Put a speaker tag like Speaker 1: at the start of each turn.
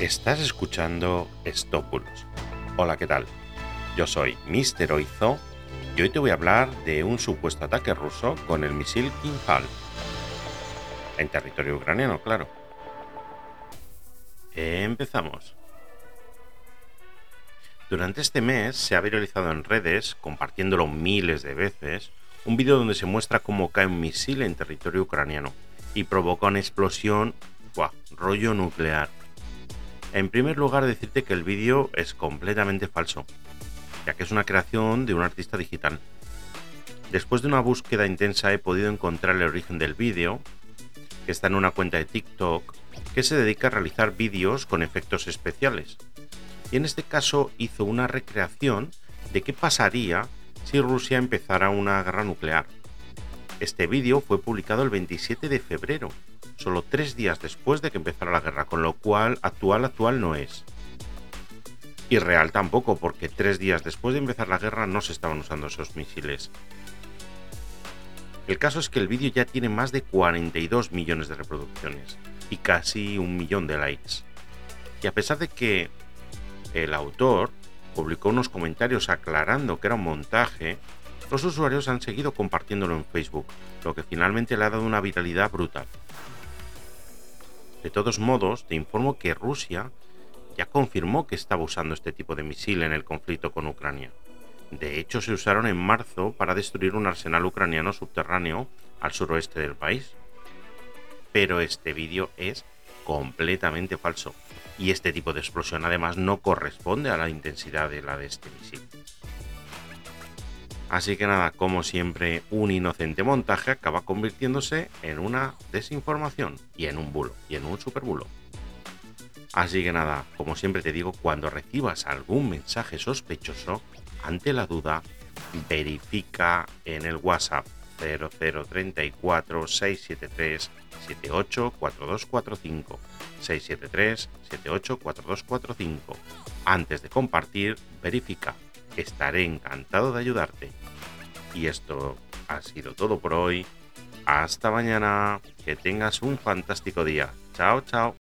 Speaker 1: Estás escuchando Stopulus. Hola, ¿qué tal? Yo soy Mr. Oizo y hoy te voy a hablar de un supuesto ataque ruso con el misil Kinjal. En territorio ucraniano, claro. Empezamos. Durante este mes se ha viralizado en redes, compartiéndolo miles de veces, un vídeo donde se muestra cómo cae un misil en territorio ucraniano y provoca una explosión, ¡buah! rollo nuclear en primer lugar, decirte que el vídeo es completamente falso, ya que es una creación de un artista digital. Después de una búsqueda intensa he podido encontrar el origen del vídeo, que está en una cuenta de TikTok que se dedica a realizar vídeos con efectos especiales. Y en este caso hizo una recreación de qué pasaría si Rusia empezara una guerra nuclear. Este vídeo fue publicado el 27 de febrero solo tres días después de que empezara la guerra, con lo cual actual actual no es. Y real tampoco, porque tres días después de empezar la guerra no se estaban usando esos misiles. El caso es que el vídeo ya tiene más de 42 millones de reproducciones y casi un millón de likes. Y a pesar de que el autor publicó unos comentarios aclarando que era un montaje, los usuarios han seguido compartiéndolo en Facebook, lo que finalmente le ha dado una viralidad brutal. De todos modos, te informo que Rusia ya confirmó que estaba usando este tipo de misil en el conflicto con Ucrania. De hecho, se usaron en marzo para destruir un arsenal ucraniano subterráneo al suroeste del país. Pero este vídeo es completamente falso. Y este tipo de explosión además no corresponde a la intensidad de la de este misil. Así que nada, como siempre, un inocente montaje acaba convirtiéndose en una desinformación y en un bulo, y en un superbulo. Así que nada, como siempre te digo, cuando recibas algún mensaje sospechoso, ante la duda, verifica en el WhatsApp 0034 673 784245 673 784245. Antes de compartir, verifica estaré encantado de ayudarte. Y esto ha sido todo por hoy. Hasta mañana. Que tengas un fantástico día. Chao, chao.